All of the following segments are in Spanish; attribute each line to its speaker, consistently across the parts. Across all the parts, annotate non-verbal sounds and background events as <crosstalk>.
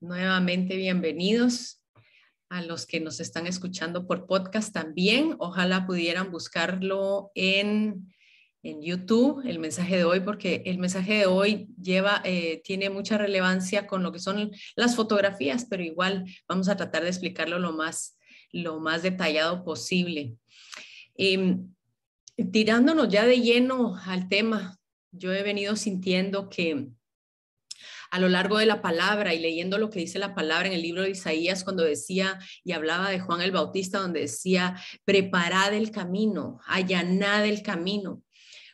Speaker 1: Nuevamente, bienvenidos a los que nos están escuchando por podcast también. Ojalá pudieran buscarlo en, en YouTube, el mensaje de hoy, porque el mensaje de hoy lleva, eh, tiene mucha relevancia con lo que son las fotografías, pero igual vamos a tratar de explicarlo lo más, lo más detallado posible. Em, tirándonos ya de lleno al tema, yo he venido sintiendo que a lo largo de la palabra y leyendo lo que dice la palabra en el libro de Isaías cuando decía y hablaba de Juan el Bautista, donde decía, preparad el camino, allanad el camino.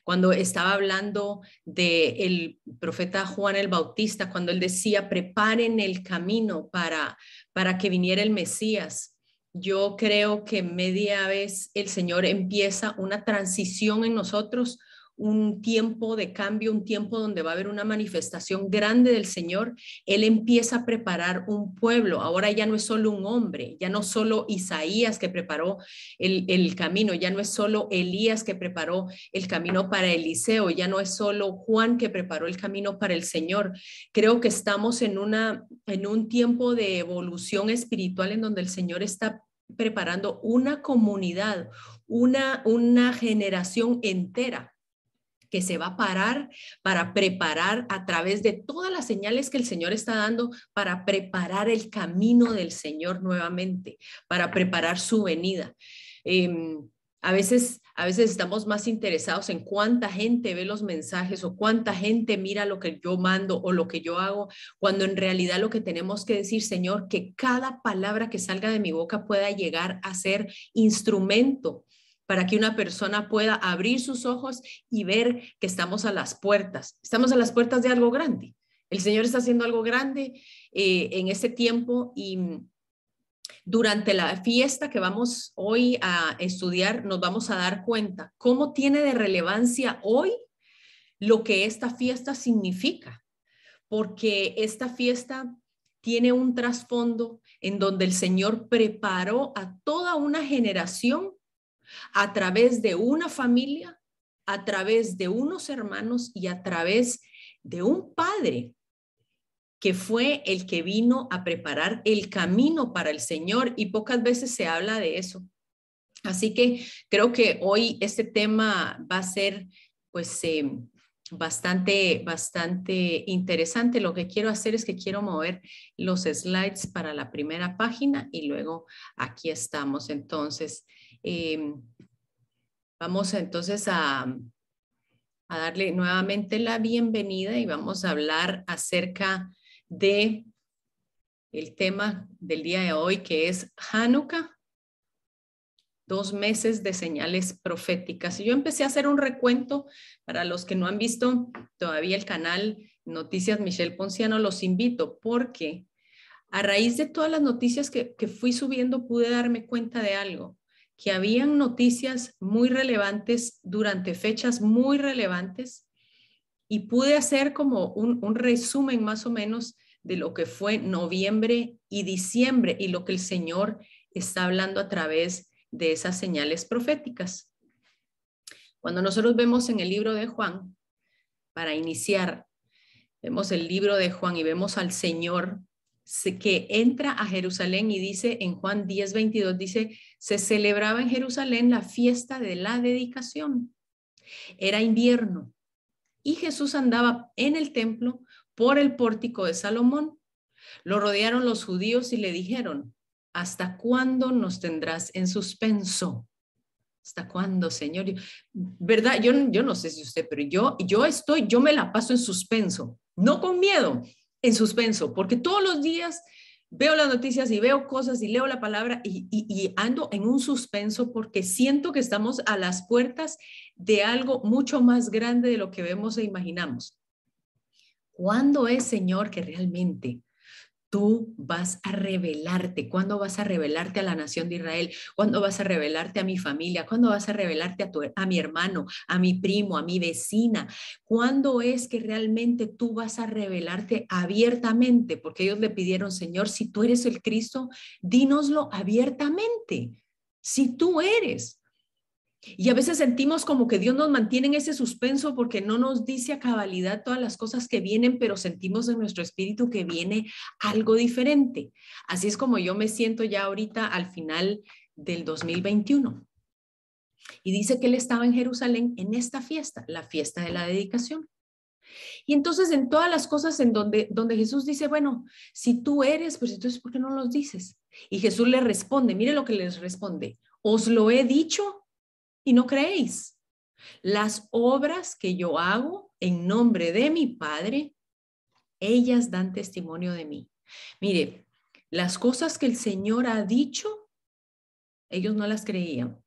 Speaker 1: Cuando estaba hablando del el profeta Juan el Bautista, cuando él decía, preparen el camino para, para que viniera el Mesías. Yo creo que media vez el Señor empieza una transición en nosotros un tiempo de cambio, un tiempo donde va a haber una manifestación grande del Señor, Él empieza a preparar un pueblo. Ahora ya no es solo un hombre, ya no solo Isaías que preparó el, el camino, ya no es solo Elías que preparó el camino para Eliseo, ya no es solo Juan que preparó el camino para el Señor. Creo que estamos en, una, en un tiempo de evolución espiritual en donde el Señor está preparando una comunidad, una, una generación entera que se va a parar para preparar a través de todas las señales que el Señor está dando para preparar el camino del Señor nuevamente, para preparar su venida. Em, a veces, a veces estamos más interesados en cuánta gente ve los mensajes o cuánta gente mira lo que yo mando o lo que yo hago, cuando en realidad lo que tenemos que decir, Señor, que cada palabra que salga de mi boca pueda llegar a ser instrumento para que una persona pueda abrir sus ojos y ver que estamos a las puertas. Estamos a las puertas de algo grande. El Señor está haciendo algo grande eh, en este tiempo y durante la fiesta que vamos hoy a estudiar nos vamos a dar cuenta cómo tiene de relevancia hoy lo que esta fiesta significa, porque esta fiesta tiene un trasfondo en donde el Señor preparó a toda una generación a través de una familia, a través de unos hermanos y a través de un padre que fue el que vino a preparar el camino para el Señor y pocas veces se habla de eso. Así que creo que hoy este tema va a ser pues em, bastante, bastante interesante. Lo que quiero hacer es que quiero mover los slides para la primera página y luego aquí estamos. Entonces, Em, vamos entonces a, a darle nuevamente la bienvenida y vamos a hablar acerca de el tema del día de hoy que es Hanukkah, dos meses de señales proféticas. Y yo empecé a hacer un recuento para los que no han visto todavía el canal Noticias Michelle Ponciano, los invito porque a raíz de todas las noticias que, que fui subiendo pude darme cuenta de algo que habían noticias muy relevantes durante fechas muy relevantes y pude hacer como un, resumen más o menos de lo que fue noviembre y diciembre y lo que el Señor está hablando a través de esas señales proféticas. Cuando nosotros vemos en el libro de Juan, para iniciar, vemos el libro de Juan y vemos al Señor que entra a Jerusalén y dice en Juan 10, 22, dice, se celebraba en Jerusalén la fiesta de la dedicación. Era invierno y Jesús andaba en el templo por el pórtico de Salomón. Lo rodearon los judíos y le dijeron, ¿hasta cuándo nos tendrás en suspenso? ¿Hasta cuándo, Señor? ¿Verdad? Yo, yo no sé si usted, pero yo, yo estoy, yo me la paso en suspenso, no con miedo, en suspenso, porque todos los días veo las noticias y veo cosas y leo la palabra y, ando en un suspenso porque siento que estamos a las puertas de algo mucho más grande de lo que vemos e imaginamos. ¿Cuándo es, Señor, que realmente tú vas a revelarte? ¿Cuándo vas a revelarte a la nación de Israel? ¿Cuándo vas a revelarte a mi familia? ¿Cuándo vas a revelarte a, tu, a mi hermano, a mi primo, a mi vecina? ¿Cuándo es que realmente tú vas a revelarte abiertamente? Porque ellos le pidieron, Señor, si tú eres el Cristo, dínoslo abiertamente. Si tú eres. Y a veces sentimos como que Dios nos mantiene en ese suspenso porque no nos dice a cabalidad todas las cosas que vienen, pero sentimos en nuestro espíritu que viene algo diferente. Así es como yo me siento ya ahorita al final del 2021. Y dice que él estaba en Jerusalén en esta fiesta, la fiesta de la dedicación. Y entonces en todas las cosas en donde, donde Jesús dice, bueno, si tú eres, pues entonces, ¿por qué no los dices? Y Jesús le responde, mire lo que les responde, os lo he dicho y no creéis. Las obras que yo hago en nombre de mi Padre, ellas dan testimonio de mí. Mire, las cosas que el Señor ha dicho, ellos no las creían.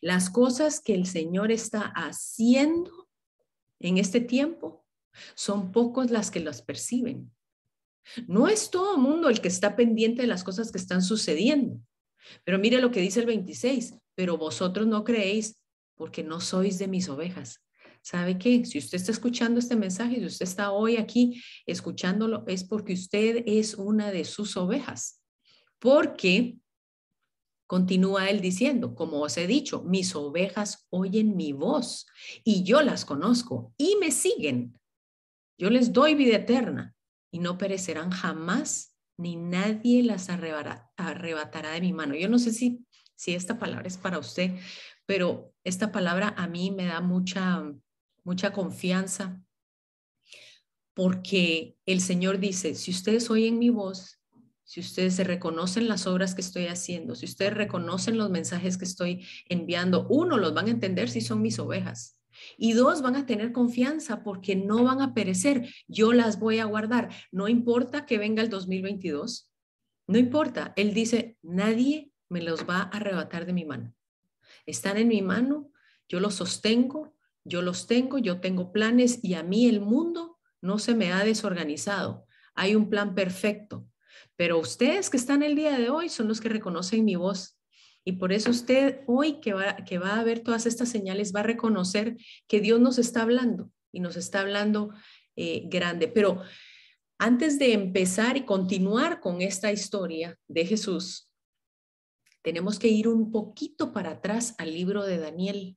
Speaker 1: Las cosas que el Señor está haciendo en este tiempo son pocos las que las perciben. No es todo el mundo el que está pendiente de las cosas que están sucediendo. Pero mire lo que dice el 26, pero vosotros no creéis porque no sois de mis ovejas. ¿Sabe qué? Si usted está escuchando este mensaje, si usted está hoy aquí escuchándolo, es porque usted es una de sus ovejas. Porque Continúa él diciendo, como os he dicho, mis ovejas oyen mi voz y yo las conozco y me siguen. Yo les doy vida eterna y no perecerán jamás, ni nadie las arrebatará de mi mano. Yo no sé si, si esta palabra es para usted, pero esta palabra a mí me da mucha, mucha confianza porque el Señor dice, si ustedes oyen mi voz si ustedes se reconocen las obras que estoy haciendo, si ustedes reconocen los mensajes que estoy enviando, uno, los van a entender si son mis ovejas. Y dos, van a tener confianza porque no van a perecer. Yo las voy a guardar. No importa que venga el 2022. No importa. Él dice, nadie me los va a arrebatar de mi mano. Están en mi mano, yo los sostengo, yo los tengo, yo tengo planes y a mí el mundo no se me ha desorganizado. Hay un plan perfecto. Pero ustedes que están el día de hoy son los que reconocen mi voz. Y por eso usted hoy que va, que va a ver todas estas señales va a reconocer que Dios nos está hablando y nos está hablando eh, grande. Pero antes de empezar y continuar con esta historia de Jesús, tenemos que ir un poquito para atrás al libro de Daniel.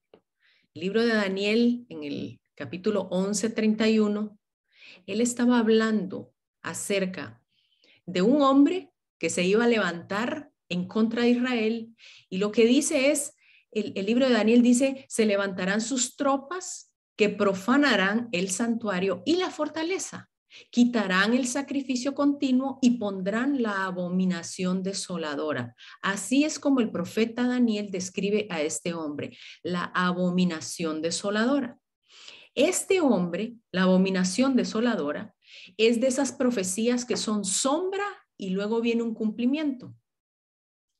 Speaker 1: El libro de Daniel en el capítulo 11:31, él estaba hablando acerca de un hombre que se iba a levantar en contra de Israel y lo que dice es, el, libro de Daniel dice, se levantarán sus tropas que profanarán el santuario y la fortaleza, quitarán el sacrificio continuo y pondrán la abominación desoladora. Así es como el profeta Daniel describe a este hombre, la abominación desoladora. Este hombre, la abominación desoladora, es de esas profecías que son sombra y luego viene un cumplimiento.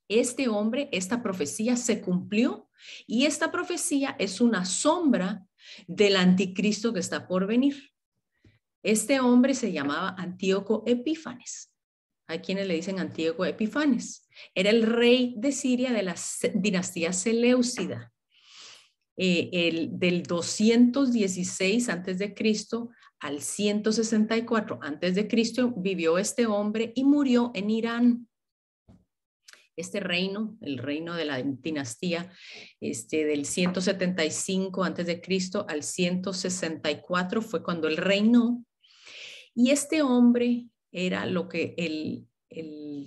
Speaker 1: Este hombre, esta profecía se cumplió y esta profecía es una sombra del anticristo que está por venir. Este hombre se llamaba Antíoco Epífanes. Hay quienes le dicen Antíoco Epífanes. Era el rey de Siria de la dinastía Seleucida. Eh, el, del 216 antes de Cristo al 164 antes de Cristo vivió este hombre y murió en Irán. Este reino, el reino de la dinastía, este, del 175 antes de Cristo al 164 fue cuando él reinó. Y este hombre era lo que el,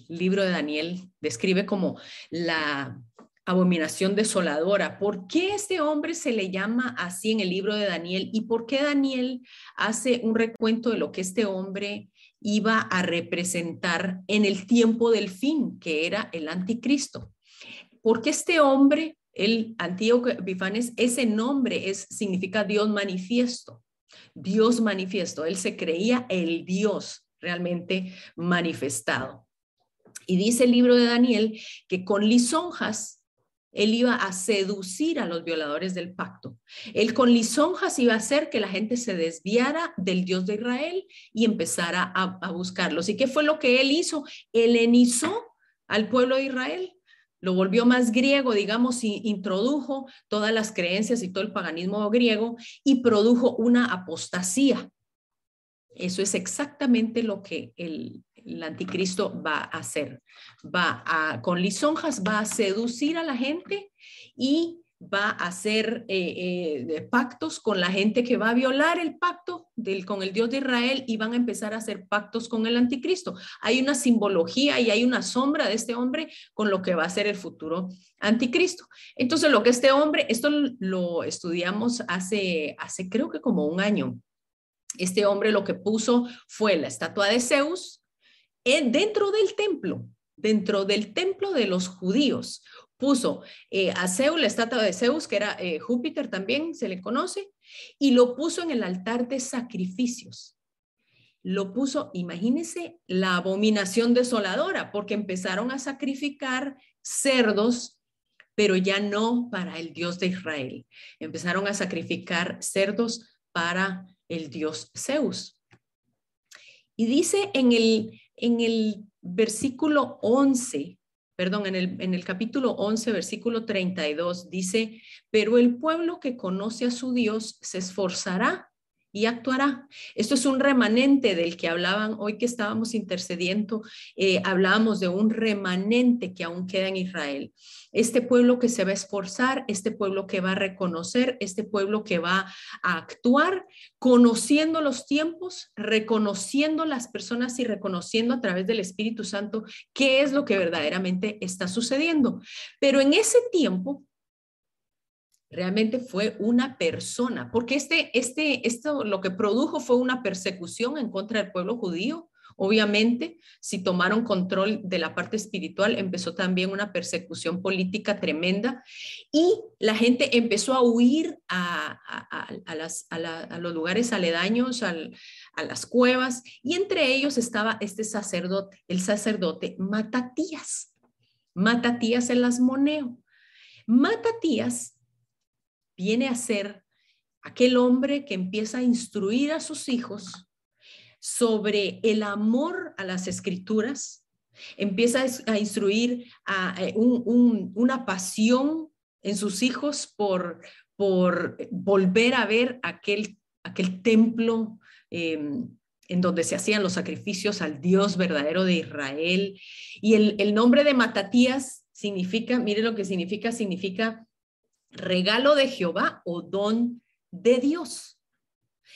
Speaker 1: libro de Daniel describe como la abominación desoladora. ¿Por qué este hombre se le llama así en el libro de Daniel y por qué Daniel hace un recuento de lo que este hombre iba a representar en el tiempo del fin, que era el anticristo? Porque este hombre, el Antíoco Epifanes, ese nombre es, significa Dios manifiesto. Dios manifiesto. Él se creía el Dios realmente manifestado. Y dice el libro de Daniel que con lisonjas él iba a seducir a los violadores del pacto. Él con lisonjas iba a hacer que la gente se desviara del Dios de Israel y empezara a, a buscarlos. ¿Y qué fue lo que él hizo? Helenizó al pueblo de Israel lo volvió más griego, digamos, y introdujo todas las creencias y todo el paganismo griego y produjo una apostasía. Eso es exactamente lo que el, el anticristo va a hacer. Va a, con lisonjas, va a seducir a la gente y va a hacer eh, eh, pactos con la gente que va a violar el pacto del, con el Dios de Israel y van a empezar a hacer pactos con el anticristo. Hay una simbología y hay una sombra de este hombre con lo que va a ser el futuro anticristo. Entonces, lo que este hombre, esto lo estudiamos hace, hace creo que como un año. Este hombre lo que puso fue la estatua de Zeus dentro del templo, dentro del templo de los judíos puso eh, a Zeus, la estatua de Zeus, que era eh, Júpiter también, se le conoce, y lo puso en el altar de sacrificios. Lo puso, imagínense, la abominación desoladora, porque empezaron a sacrificar cerdos, pero ya no para el Dios de Israel. Empezaron a sacrificar cerdos para el Dios Zeus. Y dice en el, en el versículo 11 perdón, en el, en el capítulo 11, versículo 32, dice, pero el pueblo que conoce a su Dios se esforzará y actuará. Esto es un remanente del que hablaban hoy que estábamos intercediendo, eh, hablábamos de un remanente que aún queda en Israel. Este pueblo que se va a esforzar, este pueblo que va a reconocer, este pueblo que va a actuar, conociendo los tiempos, reconociendo las personas y reconociendo a través del Espíritu Santo qué es lo que verdaderamente está sucediendo. Pero en ese tiempo, realmente fue una persona, porque este, este, esto lo que produjo fue una persecución en contra del pueblo judío. Obviamente, si tomaron control de la parte espiritual, empezó también una persecución política tremenda y la gente empezó a huir a, a, los lugares aledaños, a las cuevas, y entre ellos estaba este sacerdote, el sacerdote Matatías. Matatías el asmoneo. Matatías viene a ser aquel hombre que empieza a instruir a sus hijos sobre el amor a las escrituras, empieza a instruir a, eh, una pasión en sus hijos por, por volver a ver aquel, aquel templo em, en donde se hacían los sacrificios al Dios verdadero de Israel. Y el, el nombre de Matatías significa, mire lo que significa, significa regalo de Jehová o don de Dios.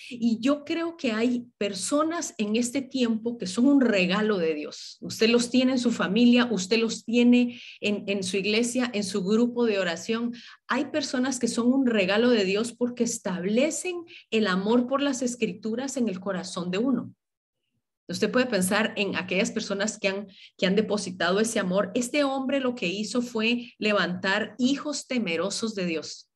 Speaker 1: Y yo creo que hay personas en este tiempo que son un regalo de Dios. Usted los tiene en su familia, usted los tiene en, en, su iglesia, en su grupo de oración. Hay personas que son un regalo de Dios porque establecen el amor por las escrituras en el corazón de uno. Usted puede pensar en aquellas personas que han, que han depositado ese amor. Este hombre lo que hizo fue levantar hijos temerosos de Dios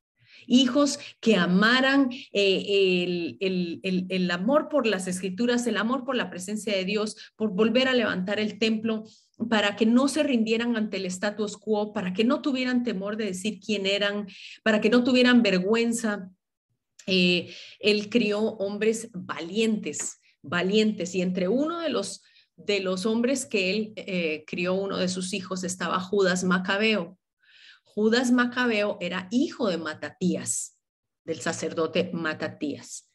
Speaker 1: hijos que amaran eh, el, amor por las escrituras, el amor por la presencia de Dios, por volver a levantar el templo, para que no se rindieran ante el status quo, para que no tuvieran temor de decir quién eran, para que no tuvieran vergüenza. Eh, él crió hombres valientes, valientes y entre uno de los, de los hombres que él eh, crió, uno de sus hijos, estaba Judas Macabeo. Judas Macabeo era hijo de Matatías, del sacerdote Matatías.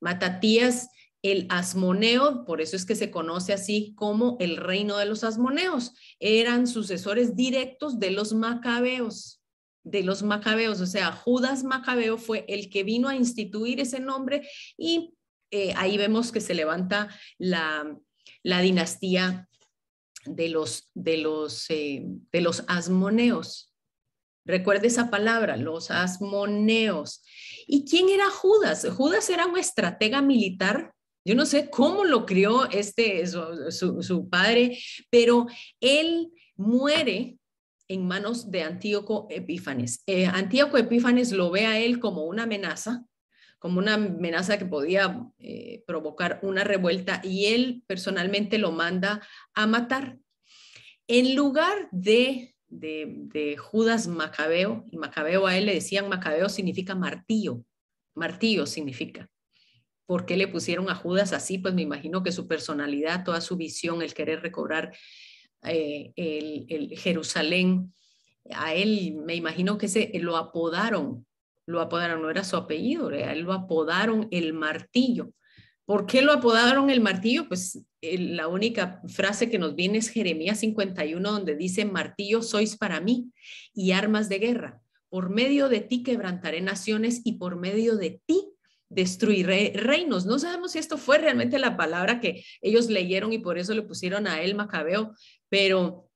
Speaker 1: Matatías, el asmoneo, por eso es que se conoce así como el reino de los asmoneos, eran sucesores directos de los macabeos de los macabeos, o sea, Judas Macabeo fue el que vino a instituir ese nombre y eh, ahí vemos que se levanta la, dinastía de los, de, los, eh, de los asmoneos. Recuerde esa palabra, los asmoneos. ¿Y quién era Judas? Judas era un estratega militar. Yo no sé cómo lo crió este, su, padre, pero él muere en manos de Antíoco Epífanes. Eh, Antíoco Epífanes lo ve a él como una amenaza como una amenaza que podía eh, provocar una revuelta y él personalmente lo manda a matar. En lugar de, de, Judas Macabeo, y Macabeo a él le decían Macabeo significa martillo, martillo significa. ¿Por qué le pusieron a Judas así? Pues me imagino que su personalidad, toda su visión, el querer recobrar eh, el, el, Jerusalén, a él me imagino que se lo apodaron lo apodaron, no era su apellido, él lo apodaron el martillo. ¿Por qué lo apodaron el martillo? Pues la única frase que nos viene es Jeremías 51, donde dice, martillo sois para mí y armas de guerra. por medio de ti quebrantaré naciones y por medio de ti destruiré reinos. No sabemos si esto fue realmente la palabra que ellos leyeron y por eso le pusieron a él Macabeo, pero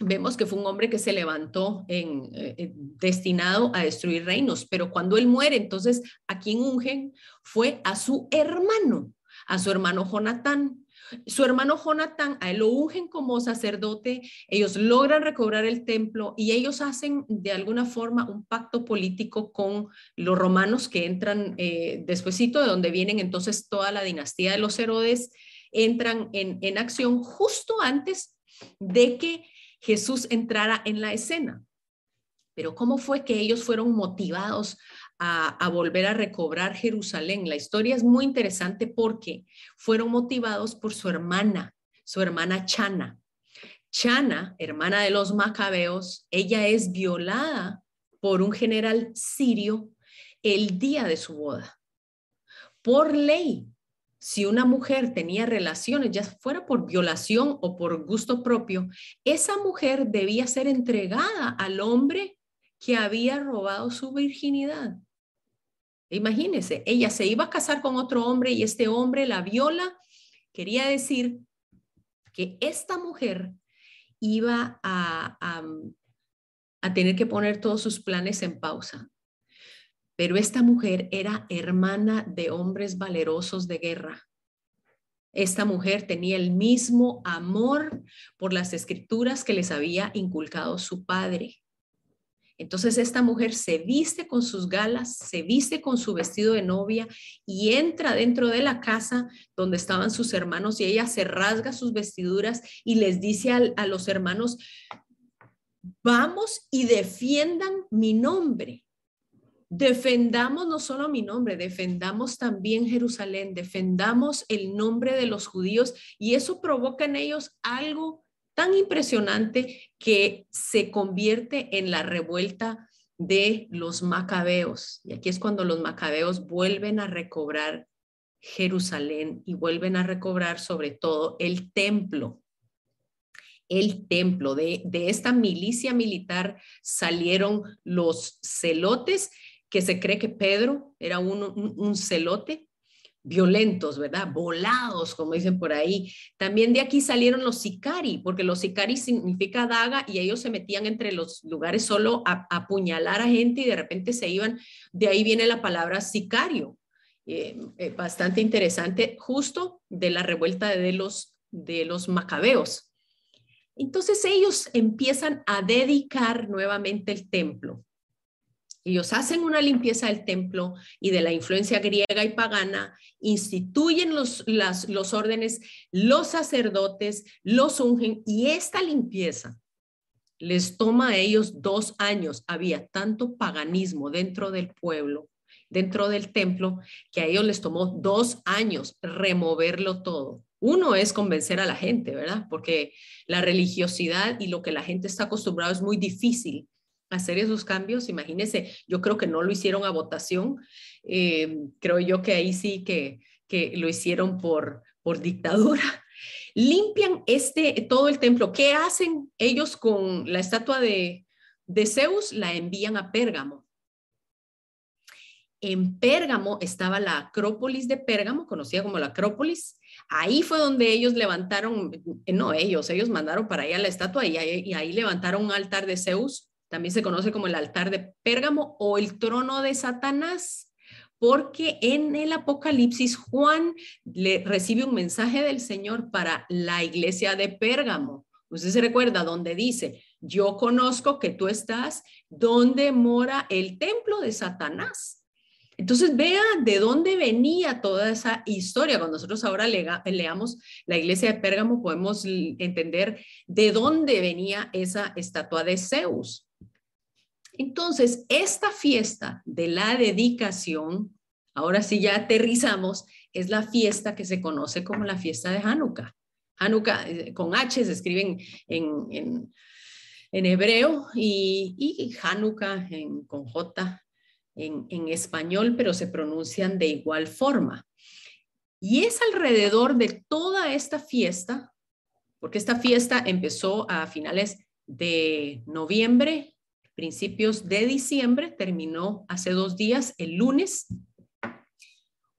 Speaker 1: vemos que fue un hombre que se levantó en, eh, destinado a destruir reinos, pero cuando él muere, entonces a quien ungen fue a su hermano, a su hermano Jonatán. Su hermano Jonatán, a él lo ungen como sacerdote, ellos logran recobrar el templo y ellos hacen de alguna forma un pacto político con los romanos que entran eh, de donde vienen entonces toda la dinastía de los Herodes, entran en, en acción justo antes de que Jesús entrara en la escena. Pero ¿cómo fue que ellos fueron motivados a, volver a recobrar Jerusalén? La historia es muy interesante porque fueron motivados por su hermana, su hermana Chana. Chana, hermana de los macabeos, ella es violada por un general sirio el día de su boda. Por ley, si una mujer tenía relaciones, ya fuera por violación o por gusto propio, esa mujer debía ser entregada al hombre que había robado su virginidad. Imagínense, ella se iba a casar con otro hombre y este hombre la viola. Quería decir que esta mujer iba a, a, tener que poner todos sus planes en pausa pero esta mujer era hermana de hombres valerosos de guerra. Esta mujer tenía el mismo amor por las escrituras que les había inculcado su padre. Entonces esta mujer se viste con sus galas, se viste con su vestido de novia y entra dentro de la casa donde estaban sus hermanos y ella se rasga sus vestiduras y les dice a, los hermanos, vamos y defiendan mi nombre defendamos no solo mi nombre, defendamos también Jerusalén, defendamos el nombre de los judíos y eso provoca en ellos algo tan impresionante que se convierte en la revuelta de los macabeos. Y aquí es cuando los macabeos vuelven a recobrar Jerusalén y vuelven a recobrar sobre todo el templo. El templo de, de esta milicia militar salieron los celotes que se cree que Pedro era un, celote, violentos, ¿verdad? Volados, como dicen por ahí. También de aquí salieron los sicari, porque los sicari significa daga y ellos se metían entre los lugares solo a, apuñalar a gente y de repente se iban. De ahí viene la palabra sicario. Eh, eh, bastante interesante, justo de la revuelta de los, de los macabeos. Entonces ellos empiezan a dedicar nuevamente el templo. Ellos hacen una limpieza del templo y de la influencia griega y pagana, instituyen los, los órdenes, los sacerdotes, los ungen y esta limpieza les toma a ellos dos años. Había tanto paganismo dentro del pueblo, dentro del templo, que a ellos les tomó dos años removerlo todo. Uno es convencer a la gente, ¿verdad? Porque la religiosidad y lo que la gente está acostumbrado es muy difícil hacer esos cambios. Imagínense, yo creo que no lo hicieron a votación. Eh, creo yo que ahí sí que, que lo hicieron por, por dictadura. <laughs> Limpian este, todo el templo. ¿Qué hacen ellos con la estatua de, de Zeus? La envían a Pérgamo. En Pérgamo estaba la Acrópolis de Pérgamo, conocida como la Acrópolis. Ahí fue donde ellos levantaron, no ellos, ellos mandaron para allá la estatua y ahí, y ahí levantaron un altar de Zeus también se conoce como el altar de Pérgamo o el trono de Satanás, porque en el Apocalipsis Juan le recibe un mensaje del Señor para la iglesia de Pérgamo. Usted se recuerda donde dice, yo conozco que tú estás donde mora el templo de Satanás. Entonces vea de dónde venía toda esa historia. Cuando nosotros ahora leamos la iglesia de Pérgamo, podemos entender de dónde venía esa estatua de Zeus. Entonces, esta fiesta de la dedicación, ahora sí ya aterrizamos, es la fiesta que se conoce como la fiesta de Hanukkah. Hanukkah eh, con H se escriben en, hebreo y, y Hanukkah con J en, en español, pero se pronuncian de igual forma. Y es alrededor de toda esta fiesta, porque esta fiesta empezó a finales de noviembre principios de diciembre, terminó hace dos días, el lunes.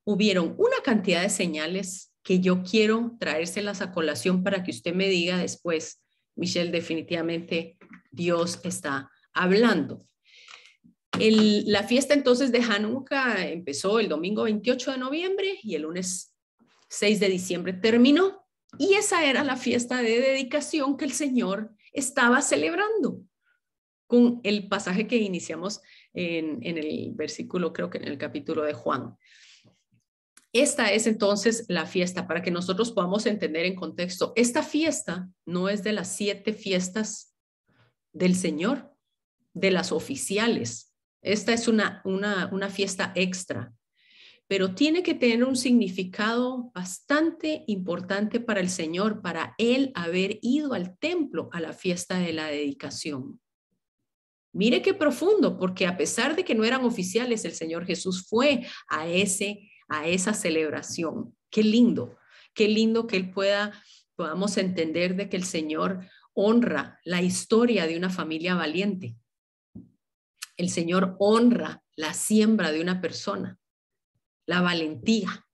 Speaker 1: Hubieron una cantidad de señales que yo quiero traérselas a colación para que usted me diga después, Michelle, definitivamente Dios está hablando. la fiesta entonces de Hanukkah empezó el domingo 28 de noviembre y el lunes 6 de diciembre terminó. Y esa era la fiesta de dedicación que el Señor estaba celebrando con el pasaje que iniciamos en, el versículo, creo que en el capítulo de Juan. Esta es entonces la fiesta para que nosotros podamos entender en contexto. Esta fiesta no es de las siete fiestas del Señor, de las oficiales. Esta es una, una, una fiesta extra, pero tiene que tener un significado bastante importante para el Señor, para Él haber ido al templo a la fiesta de la dedicación. Mire qué profundo, porque a pesar de que no eran oficiales, el Señor Jesús fue a ese a esa celebración. Qué lindo, qué lindo que Él pueda, podamos entender de que el Señor honra la historia de una familia valiente. El Señor honra la siembra de una persona, la valentía,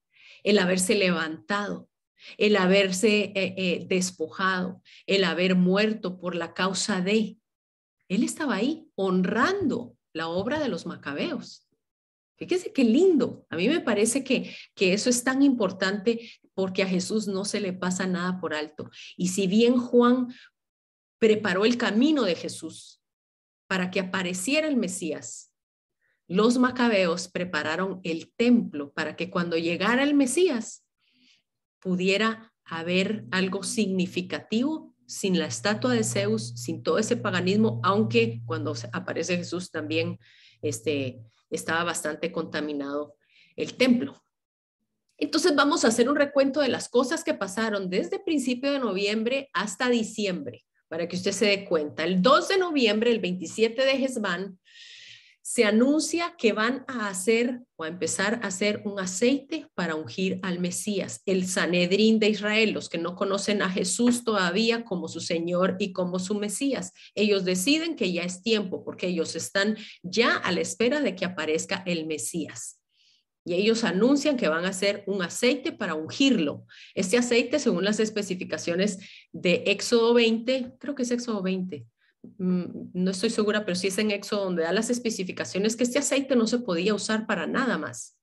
Speaker 1: el haberse levantado, el haberse eh, eh, despojado, el haber muerto por la causa de. Él estaba ahí honrando la obra de los macabeos. Fíjese qué lindo. A mí me parece que, que eso es tan importante porque a Jesús no se le pasa nada por alto. Y si bien Juan preparó el camino de Jesús para que apareciera el Mesías, los macabeos prepararon el templo para que cuando llegara el Mesías pudiera haber algo significativo sin la estatua de Zeus, sin todo ese paganismo, aunque cuando aparece Jesús también este, estaba bastante contaminado el templo. Entonces vamos a hacer un recuento de las cosas que pasaron desde principio de noviembre hasta diciembre, para que usted se dé cuenta. El 2 de noviembre, el 27 de Gesbán, se anuncia que van a hacer o a empezar a hacer un aceite para ungir al Mesías, el Sanedrín de Israel, los que no conocen a Jesús todavía como su Señor y como su Mesías. Ellos deciden que ya es tiempo porque ellos están ya a la espera de que aparezca el Mesías. Y ellos anuncian que van a hacer un aceite para ungirlo. Este aceite, según las especificaciones de Éxodo 20, creo que es Éxodo 20, Mm, no estoy segura, pero sí es en Éxodo donde da las especificaciones que este aceite no se podía usar para nada más,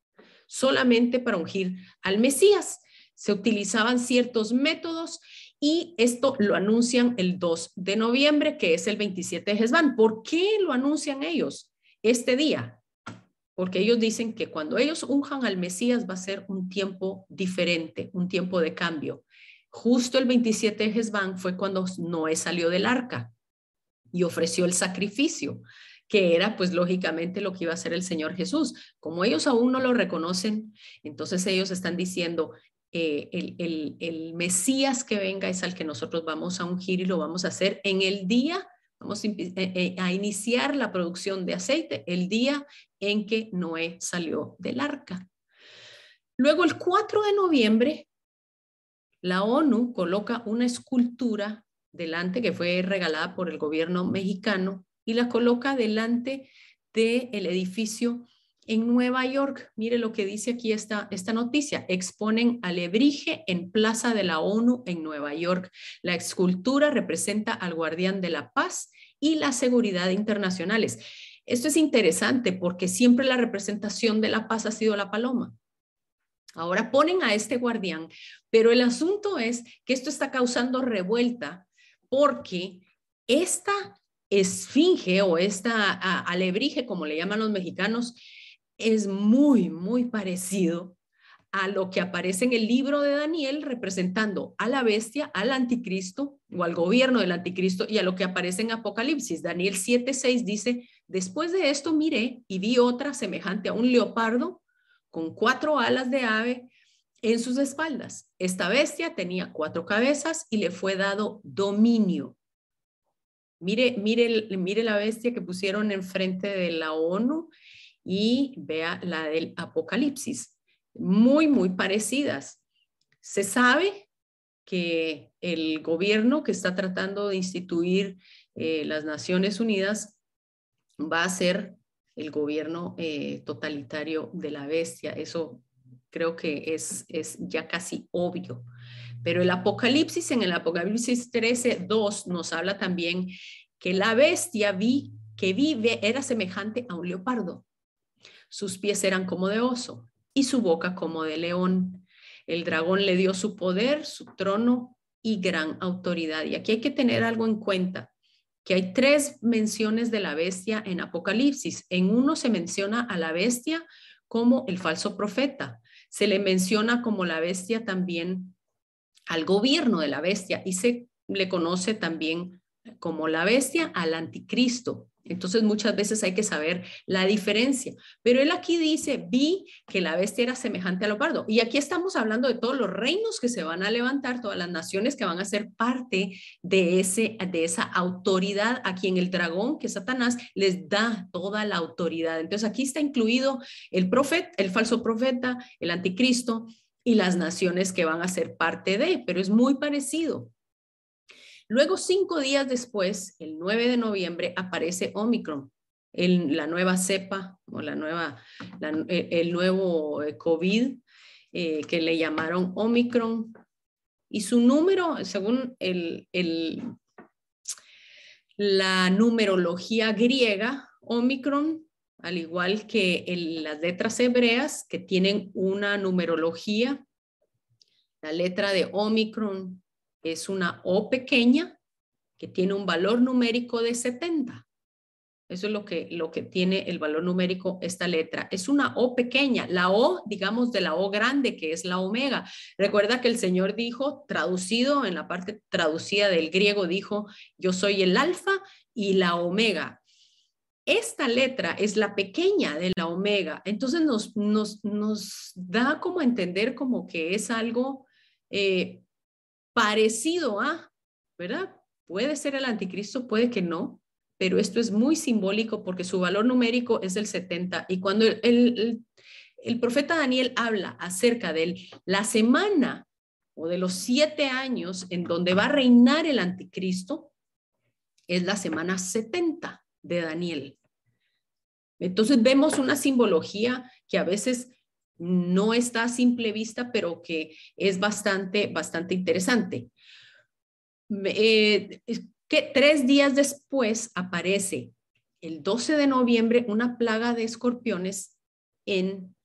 Speaker 1: solamente para ungir al Mesías. Se utilizaban ciertos métodos y esto lo anuncian el 2 de noviembre, que es el 27 de Hezbán. ¿Por qué lo anuncian ellos este día? Porque ellos dicen que cuando ellos unjan al Mesías va a ser un tiempo diferente, un tiempo de cambio. Justo el 27 de Hezbán fue cuando Noé salió del arca y ofreció el sacrificio, que era pues lógicamente lo que iba a hacer el Señor Jesús. Como ellos aún no lo reconocen, entonces ellos están diciendo, eh, el, Mesías que venga es al que nosotros vamos a ungir y lo vamos a hacer en el día, vamos a, eh, eh, a iniciar la producción de aceite, el día en que Noé salió del arca. Luego el 4 de noviembre, la ONU coloca una escultura delante, que fue regalada por el gobierno mexicano, y la coloca delante del el edificio en Nueva York. Mire lo que dice aquí esta, esta noticia. Exponen alebrije en Plaza de la ONU en Nueva York. La escultura representa al guardián de la paz y la seguridad internacionales. Esto es interesante porque siempre la representación de la paz ha sido la paloma. Ahora ponen a este guardián, pero el asunto es que esto está causando revuelta porque esta esfinge o esta alebrije, como le llaman los mexicanos, es muy, muy parecido a lo que aparece en el libro de Daniel representando a la bestia, al anticristo o al gobierno del anticristo y a lo que aparece en Apocalipsis. Daniel 7:6 dice, después de esto miré y vi otra semejante a un leopardo con cuatro alas de ave en sus espaldas. Esta bestia tenía cuatro cabezas y le fue dado dominio. Mire, mire, mire la bestia que pusieron enfrente de la ONU y vea la del Apocalipsis. Muy, muy parecidas. Se sabe que el gobierno que está tratando de instituir eh, las Naciones Unidas va a ser el gobierno eh, totalitario de la bestia. Eso creo que es, es ya casi obvio. Pero el Apocalipsis, en el Apocalipsis 13, 2, nos habla también que la bestia vi, que vive era semejante a un leopardo. Sus pies eran como de oso y su boca como de león. El dragón le dio su poder, su trono y gran autoridad. Y aquí hay que tener algo en cuenta que hay tres menciones de la bestia en Apocalipsis. En uno se menciona a la bestia como el falso profeta. Se le menciona como la bestia también al gobierno de la bestia y se le conoce también como la bestia al anticristo. Entonces muchas veces hay que saber la diferencia. Pero él aquí dice, vi que la bestia era semejante al leopardo. Y aquí estamos hablando de todos los reinos que se van a levantar, todas las naciones que van a ser parte de, ese, de esa autoridad a quien el dragón, que Satanás, les da toda la autoridad. Entonces aquí está incluido el profeta, el falso profeta, el anticristo y las naciones que van a ser parte de, pero es muy parecido. Luego, cinco días después, el 9 de noviembre, aparece Omicron, la nueva cepa o la nueva, e, el nuevo eh, COVID eh, que le llamaron Omicron. Y su número, según el, la numerología griega, Omicron, al igual que las letras hebreas que tienen una numerología, la letra de Omicron es una O pequeña que tiene un valor numérico de 70. Eso es lo que, lo que tiene el valor numérico esta letra. Es una O pequeña, la O, digamos, de la O grande, que es la omega. Recuerda que el Señor dijo, traducido en la parte traducida del griego, dijo, yo soy el alfa y la omega. Esta letra es la pequeña de la omega. Entonces nos, nos, nos da como entender como que es algo eh, parecido a, ¿verdad? Puede ser el anticristo, puede que no, pero esto es muy simbólico porque su valor numérico es el 70. Y cuando el, el, profeta Daniel habla acerca de la semana o de los siete años en donde va a reinar el anticristo, es la semana 70 de Daniel. Entonces vemos una simbología que a veces no está a simple vista, pero que es bastante, bastante interesante. Eh, tres días después aparece el 12 de noviembre una plaga de escorpiones en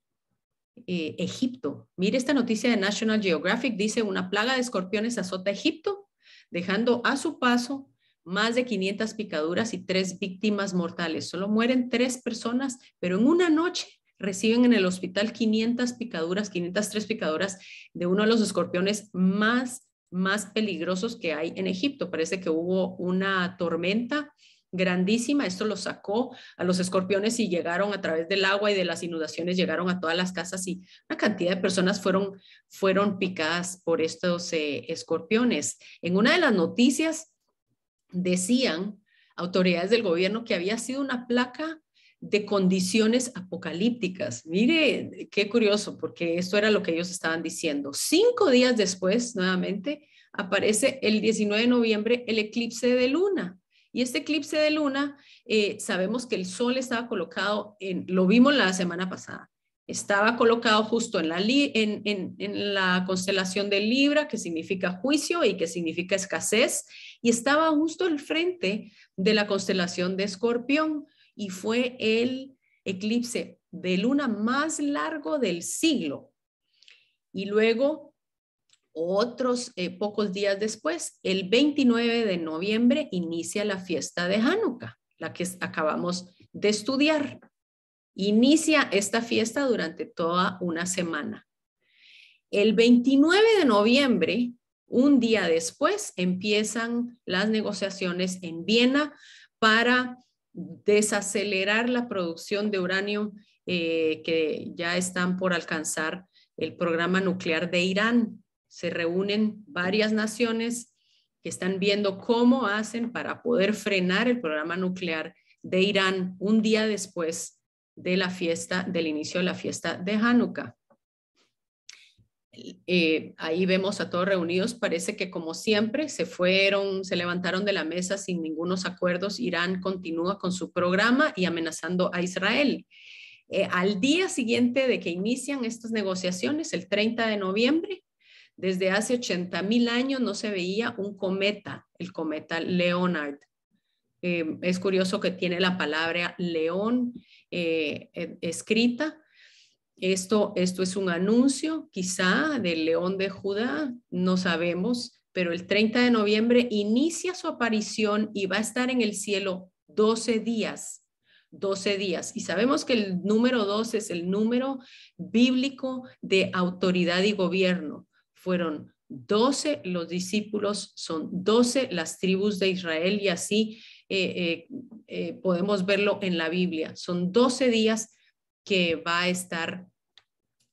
Speaker 1: eh, Egipto. Mire esta noticia de National Geographic, dice una plaga de escorpiones azota Egipto, dejando a su paso más de 500 picaduras y tres víctimas mortales. Solo mueren tres personas, pero en una noche reciben en el hospital 500 picaduras, 503 picaduras de uno de los escorpiones más, más peligrosos que hay en Egipto. Parece que hubo una tormenta grandísima. Esto lo sacó a los escorpiones y llegaron a través del agua y de las inundaciones, llegaron a todas las casas y una cantidad de personas fueron, fueron picadas por estos eh, escorpiones. En una de las noticias decían autoridades del gobierno que había sido una placa de condiciones apocalípticas. Mire, qué curioso, porque esto era lo que ellos estaban diciendo. Cinco días después, nuevamente, aparece el 19 de noviembre el eclipse de luna. Y este eclipse de luna, eh, sabemos que el sol estaba colocado, en, lo vimos la semana pasada, estaba colocado justo en la, en, en la constelación de Libra, que significa juicio y que significa escasez, y estaba justo al frente de la constelación de Escorpión y fue el eclipse de luna más largo del siglo. Y luego, otros eh, pocos días después, el 29 de noviembre, inicia la fiesta de Hanukkah, la que acabamos de estudiar. Inicia esta fiesta durante toda una semana. El 29 de noviembre, un día después, empiezan las negociaciones en Viena para desacelerar la producción de uranio eh, que ya están por alcanzar el programa nuclear de Irán. Se reúnen varias naciones que están viendo cómo hacen para poder frenar el programa nuclear de Irán un día después de la fiesta, del inicio de la fiesta de Hanukkah. Eh, ahí vemos a todos reunidos, parece que como siempre se fueron, se levantaron de la mesa sin ningunos acuerdos. Irán continúa con su programa y amenazando a Israel. Eh, al día siguiente de que inician estas negociaciones, el 30 de noviembre, desde hace 80 mil años no se veía un cometa, el cometa Leonard. Eh, es curioso que tiene la palabra león escrita esto, esto es un anuncio quizá del león de Judá, no sabemos, pero el 30 de noviembre inicia su aparición y va a estar en el cielo 12 días. 12 días. Y sabemos que el número 12 es el número bíblico de autoridad y gobierno. Fueron 12 los discípulos, son 12 las tribus de Israel y así eh, eh, eh, podemos verlo en la Biblia. Son 12 días que va a estar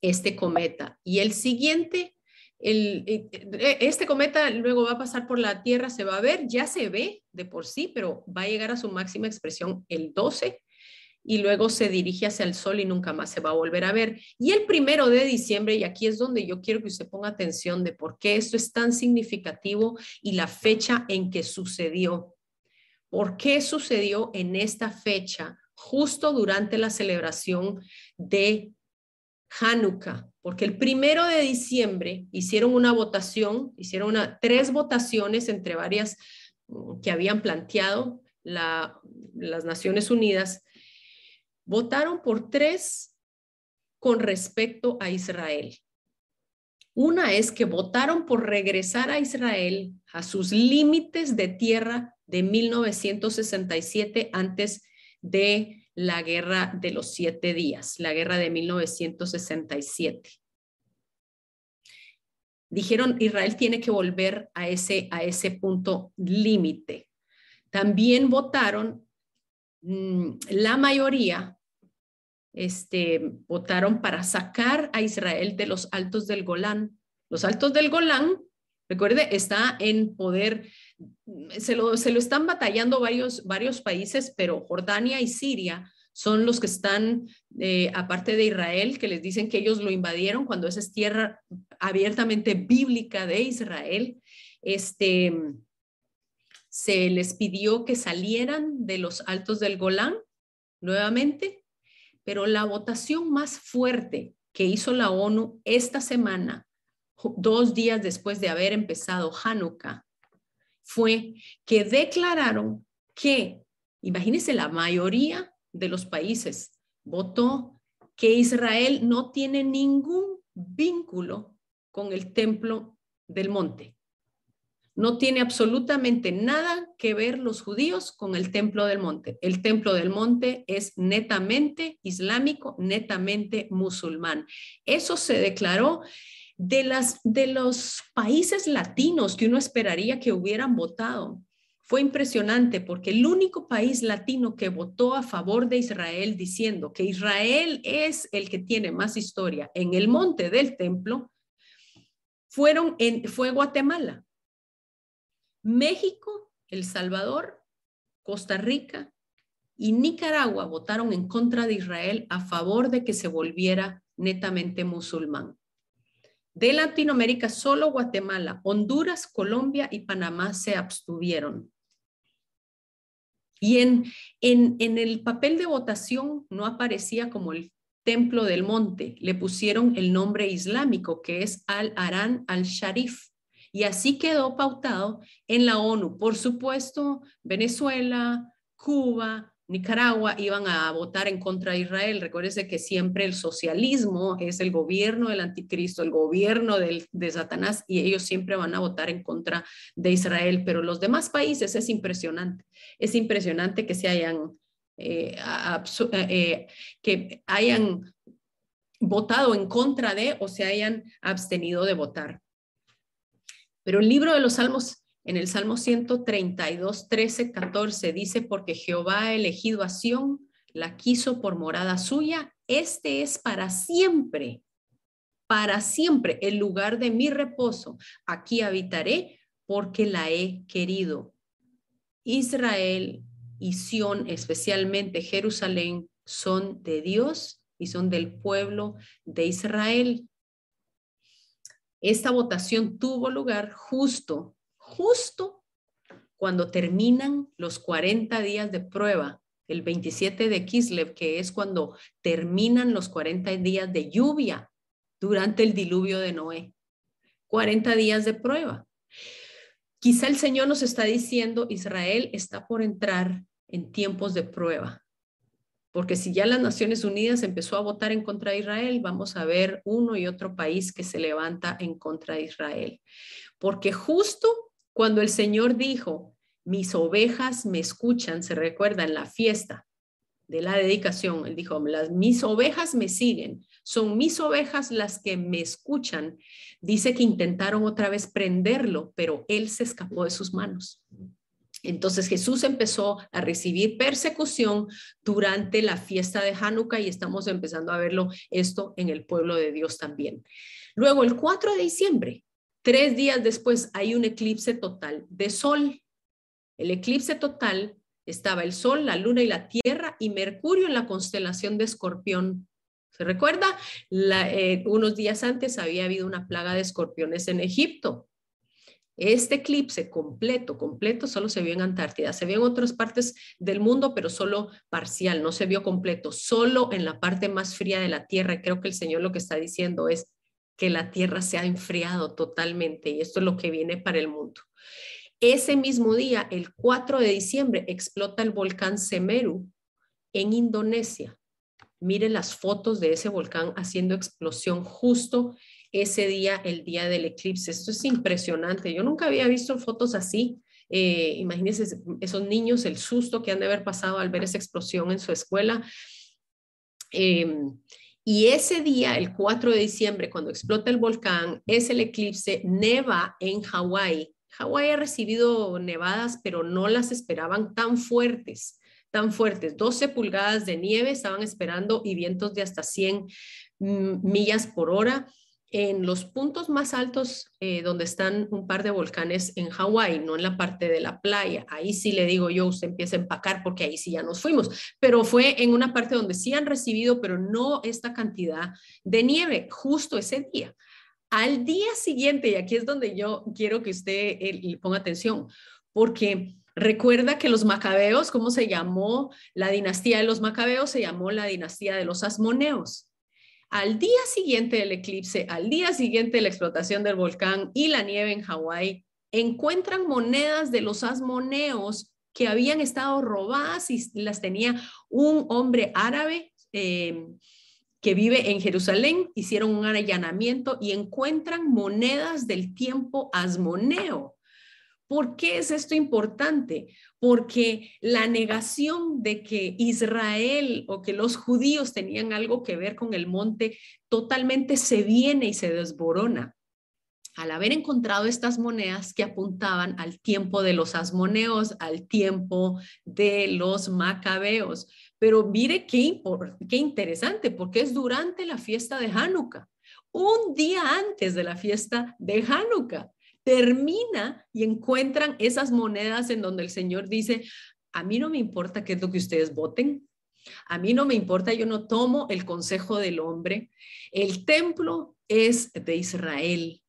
Speaker 1: este cometa. Y el siguiente, el, eh, eh, este cometa luego va a pasar por la Tierra, se va a ver, ya se ve de por sí, pero va a llegar a su máxima expresión el 12 y luego se dirige hacia el sol y nunca más se va a volver a ver. Y el primero de diciembre, y aquí es donde yo quiero que usted ponga atención de por qué esto es tan significativo y la fecha en que sucedió. ¿Por qué sucedió en esta fecha, justo durante la celebración de Hanukkah, porque el primero de diciembre hicieron una votación, hicieron una, tres votaciones entre varias mm, que habían planteado las Naciones Unidas, votaron por tres con respecto a Israel. Una es que votaron por regresar a Israel a sus límites de tierra de 1967 antes de la guerra de los siete días, la guerra de 1967. Dijeron, Israel tiene que volver a ese, a ese punto límite. También votaron, mm, la mayoría, este, votaron para sacar a Israel de los altos del Golán. Los altos del Golán, recuerde, está en poder se lo, se lo están batallando varios, varios países, pero Jordania y Siria son los que están, eh, aparte de Israel, que les dicen que ellos lo invadieron cuando esa es tierra abiertamente bíblica de Israel. Este, se les pidió que salieran de los altos del Golán nuevamente, pero la votación más fuerte que hizo la ONU esta semana, dos días después de haber empezado Hanukkah, fue que declararon que, imagínense, la mayoría de los países votó que Israel no tiene ningún vínculo con el templo del monte. No tiene absolutamente nada que ver los judíos con el templo del monte. El templo del monte es netamente islámico, netamente musulmán. Eso se declaró de, las, de los países latinos que uno esperaría que hubieran votado. Fue impresionante porque el único país latino que votó a favor de Israel diciendo que Israel es el que tiene más historia en el monte del templo fueron en, fue Guatemala, México, El Salvador, Costa Rica y Nicaragua votaron en contra de Israel a favor de que se volviera netamente musulmán. De Latinoamérica, solo Guatemala, Honduras, Colombia y Panamá se abstuvieron. Y en, en, el papel de votación no aparecía como el templo del monte, le pusieron el nombre islámico que es Al-Aran al-Sharif. Y así quedó pautado en la ONU. Por supuesto, Venezuela, Cuba, Nicaragua iban a votar en contra de Israel. Recuérdese que siempre el socialismo es el gobierno del anticristo, el gobierno de Satanás, y ellos siempre van a votar en contra de Israel. Pero los demás países es impresionante. Es impresionante que se hayan, eh, eh, que hayan votado en contra de o se hayan abstenido de votar. Pero el libro de los Salmos en el Salmo 132, 13, 14 dice, porque Jehová ha elegido a Sión, la quiso por morada suya, este es para siempre, para siempre el lugar de mi reposo. Aquí habitaré porque la he querido. Israel y Sión, especialmente Jerusalén, son de Dios y son del pueblo de Israel. Esta votación tuvo lugar justo, justo cuando terminan los 40 días de prueba, el 27 de Kislev, que es cuando terminan los 40 días de lluvia durante el diluvio de Noé. 40 días de prueba. Quizá el Señor nos está diciendo, Israel está por entrar en tiempos de prueba. Porque si ya las Naciones Unidas empezó a votar en contra de Israel, vamos a ver uno y otro país que se levanta en contra de Israel. Porque justo cuando el Señor dijo, mis ovejas me escuchan, se recuerda en la fiesta de la dedicación, él dijo, las, mis ovejas me siguen, son mis ovejas las que me escuchan. Dice que intentaron otra vez prenderlo, pero él se escapó de sus manos. Entonces Jesús empezó a recibir persecución durante la fiesta de Hanukkah y estamos empezando a verlo esto en el pueblo de Dios también. Luego, el 4 de diciembre, tres días después, hay un eclipse total de sol. El eclipse total estaba el sol, la luna y la tierra y Mercurio en la constelación de Escorpión. ¿Se recuerda? Eh, unos días antes había habido una plaga de escorpiones en Egipto. Este eclipse completo, completo, solo se vio en Antártida. Se vio en otras partes del mundo, pero solo parcial, no se vio completo, solo en la parte más fría de la Tierra. Creo que el Señor lo que está diciendo es que la Tierra se ha enfriado totalmente y esto es lo que viene para el mundo. Ese mismo día, el 4 de diciembre, explota el volcán Semeru en Indonesia. Miren las fotos de ese volcán haciendo explosión justo ese día, el día del eclipse. Esto es impresionante. Yo nunca había visto fotos así. Eh, imagínense esos niños, el susto que han de haber pasado al ver esa explosión en su escuela. Em, y ese día, el 4 de diciembre, cuando explota el volcán, es el eclipse, neva en Hawái. Hawái ha recibido nevadas, pero no las esperaban tan fuertes, tan fuertes. 12 pulgadas de nieve estaban esperando y vientos de hasta 100 mm, millas por hora en los puntos más altos eh, donde están un par de volcanes en Hawái, no en la parte de la playa. Ahí sí le digo yo, usted empieza a empacar porque ahí sí ya nos fuimos, pero fue en una parte donde sí han recibido, pero no esta cantidad de nieve, justo ese día. Al día siguiente, y aquí es donde yo quiero que usted eh, ponga atención, porque recuerda que los macabeos, ¿cómo se llamó la dinastía de los macabeos? Se llamó la dinastía de los asmoneos. Al día siguiente del eclipse, al día siguiente de la explotación del volcán y la nieve en Hawái, encuentran monedas de los asmoneos que habían estado robadas y las tenía un hombre árabe eh, que vive en Jerusalén. Hicieron un allanamiento y encuentran monedas del tiempo asmoneo. ¿Por qué es esto importante? Porque la negación de que Israel o que los judíos tenían algo que ver con el monte totalmente se viene y se desborona al haber encontrado estas monedas que apuntaban al tiempo de los asmoneos, al tiempo de los macabeos. Pero mire qué, interesante, porque es durante la fiesta de Hanukkah, un día antes de la fiesta de Hanukkah termina y encuentran esas monedas en donde el Señor dice, a mí no me importa qué es lo que ustedes voten, a mí no me importa, yo no tomo el consejo del hombre. El templo es de Israel.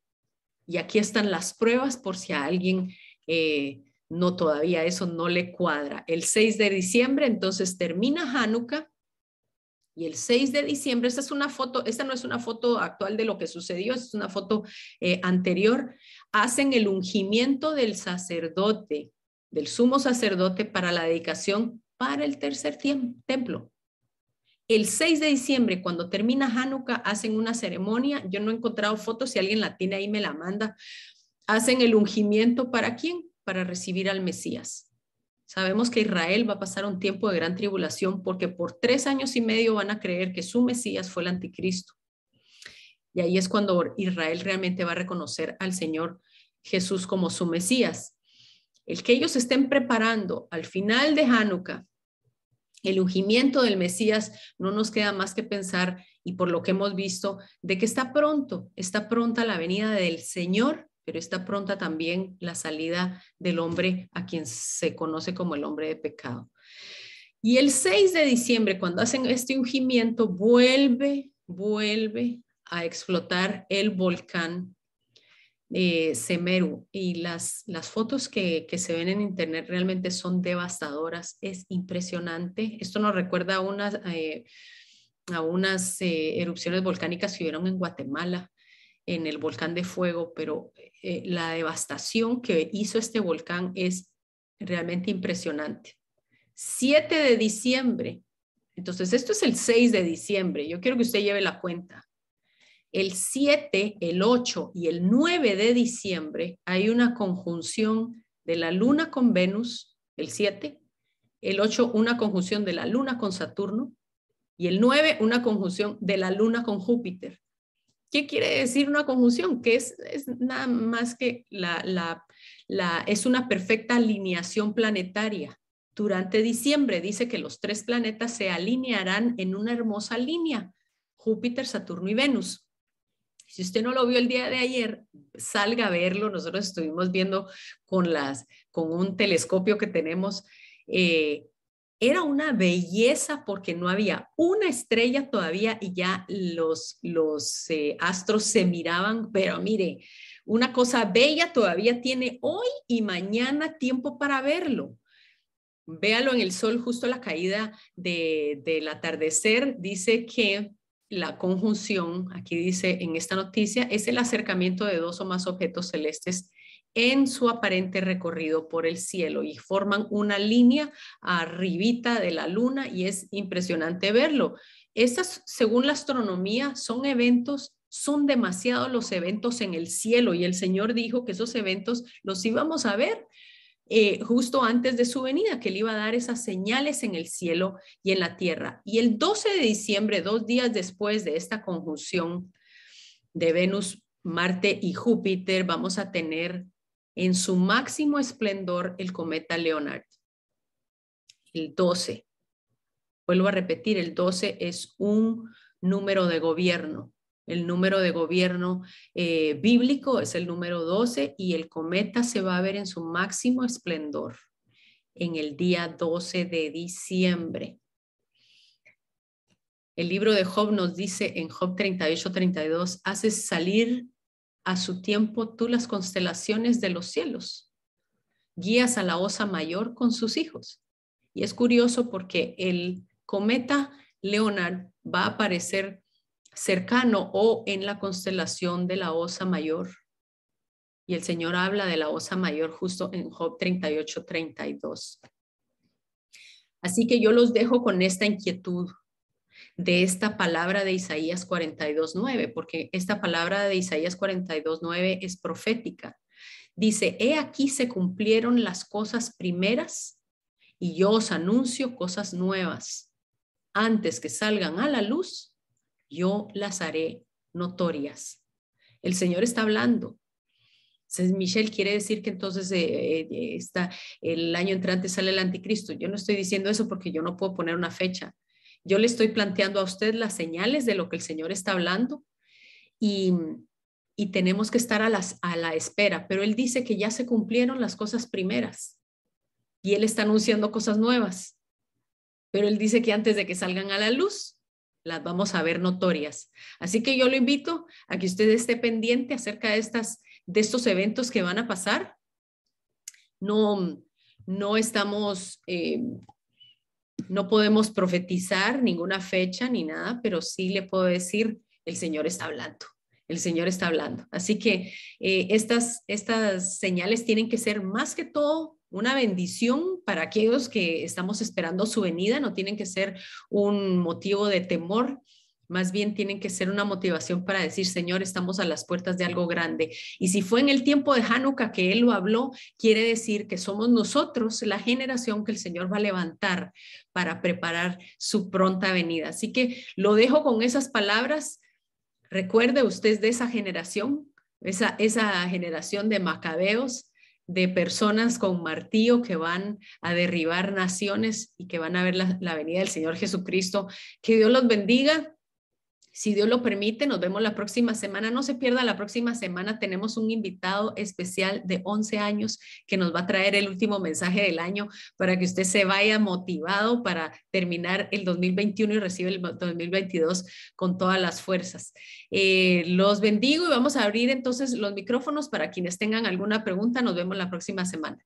Speaker 1: Y aquí están las pruebas por si a alguien eh, no todavía eso no le cuadra. El 6 de diciembre entonces termina Hanukkah y el 6 de diciembre, esta es una foto, esta no es una foto actual de lo que sucedió, es una foto eh, anterior, hacen el ungimiento del sacerdote, del sumo sacerdote para la dedicación para el tercer templo. El 6 de diciembre, cuando termina Hanukkah, hacen una ceremonia. Yo no he encontrado fotos, si alguien la tiene ahí me la manda. Hacen el ungimiento para quién? Para recibir al Mesías. Sabemos que Israel va a pasar un tiempo de gran tribulación porque por tres años y medio van a creer que su Mesías fue el anticristo. Y ahí es cuando Israel realmente va a reconocer al Señor Jesús como su Mesías. El que ellos estén preparando al final de Hanukkah el ungimiento del Mesías, no nos queda más que pensar, y por lo que hemos visto, de que está pronto, está pronta la venida del Señor pero está pronta también la salida del hombre a quien se conoce como el hombre de pecado. Y el 6 de diciembre, cuando hacen este ungimiento, vuelve, vuelve a explotar el volcán eh, Semeru y las, las fotos que, se ven en internet realmente son devastadoras, es impresionante. Esto nos recuerda a unas, eh, a unas eh, erupciones volcánicas que hubieron en Guatemala, en el volcán de fuego, pero la devastación que hizo este volcán es realmente impresionante. 7 de diciembre, entonces esto es el 6 de diciembre, yo quiero que usted lleve la cuenta el 7, el 8 y el 9 de diciembre hay una conjunción de la luna con Venus, el 7, el 8 una conjunción de la luna con Saturno y el 9 una conjunción de la luna con Júpiter. ¿Qué quiere decir una conjunción? Que es, nada más que la, es una perfecta alineación planetaria. Durante diciembre dice que los tres planetas se alinearán en una hermosa línea, Júpiter, Saturno y Venus. Si usted no lo vio el día de ayer, salga a verlo. Nosotros estuvimos viendo con, las, con un telescopio que tenemos. Eh, era una belleza porque no había una estrella todavía y ya los, los eh, astros se miraban, pero mire, una cosa bella todavía tiene hoy y mañana tiempo para verlo. Véalo en el sol justo a la caída del atardecer. Dice que la conjunción, aquí dice en esta noticia, es el acercamiento de dos o más objetos celestes en su aparente recorrido por el cielo y forman una línea arribita de la luna y es impresionante verlo. Estas, según la astronomía, son eventos, son demasiados los eventos en el cielo y el Señor dijo que esos eventos los íbamos a ver eh, justo antes de su venida, que él iba a dar esas señales en el cielo y en la tierra. Y el 12 de diciembre, dos días después de esta conjunción de Venus, Marte y Júpiter, vamos a tener en su máximo esplendor el cometa Leonard. El 12. Vuelvo a repetir, el 12 es un número de gobierno. El número de gobierno eh, bíblico es el número 12 y el cometa se va a ver en su máximo esplendor en el día 12 de diciembre. El libro de Job nos dice en Job 38, 32, haces salir a su tiempo tú las constelaciones de los cielos, guías a la osa mayor con sus hijos. Y es curioso porque el cometa Leonard va a aparecer cercano o en la constelación de la Osa Mayor. Y el Señor habla de la Osa Mayor justo en Job 38, 32. Así que yo los dejo con esta inquietud de esta palabra de Isaías 42, 9, porque esta palabra de Isaías 42, 9 es profética. Dice, he aquí se cumplieron las cosas primeras y yo os anuncio cosas nuevas. Antes que salgan a la luz, yo las haré notorias. El Señor está hablando. Entonces, Michelle quiere decir que entonces eh, eh, está, el año entrante sale el anticristo. Yo no estoy diciendo eso porque yo no puedo poner una fecha. Yo le estoy planteando a usted las señales de lo que el Señor está hablando y, y tenemos que estar a, las, a la espera. Pero Él dice que ya se cumplieron las cosas primeras y Él está anunciando cosas nuevas. Pero Él dice que antes de que salgan a la luz, las vamos a ver notorias. Así que yo lo invito a que usted esté pendiente acerca de, estas, de estos eventos que van a pasar. No, no estamos, eh, no podemos profetizar ninguna fecha ni nada, pero sí le puedo decir, el Señor está hablando. El Señor está hablando. Así que eh, estas, estas señales tienen que ser más que todo una bendición para aquellos que estamos esperando su venida, no tienen que ser un motivo de temor, más bien tienen que ser una motivación para decir, Señor, estamos a las puertas de algo grande. Y si fue en el tiempo de Hanukkah que Él lo habló, quiere decir que somos nosotros la generación que el Señor va a levantar para preparar su pronta venida. Así que lo dejo con esas palabras. Recuerde usted de esa generación, esa, esa generación de macabeos de personas con martillo que van a derribar naciones y que van a ver la, venida del Señor Jesucristo. Que Dios los bendiga. Si Dios lo permite, nos vemos la próxima semana. No se pierda, la próxima semana tenemos un invitado especial de 11 años que nos va a traer el último mensaje del año para que usted se vaya motivado para terminar el 2021 y recibe el 2022 con todas las fuerzas. Eh, los bendigo y vamos a abrir entonces los micrófonos para quienes tengan alguna pregunta. Nos vemos la próxima semana.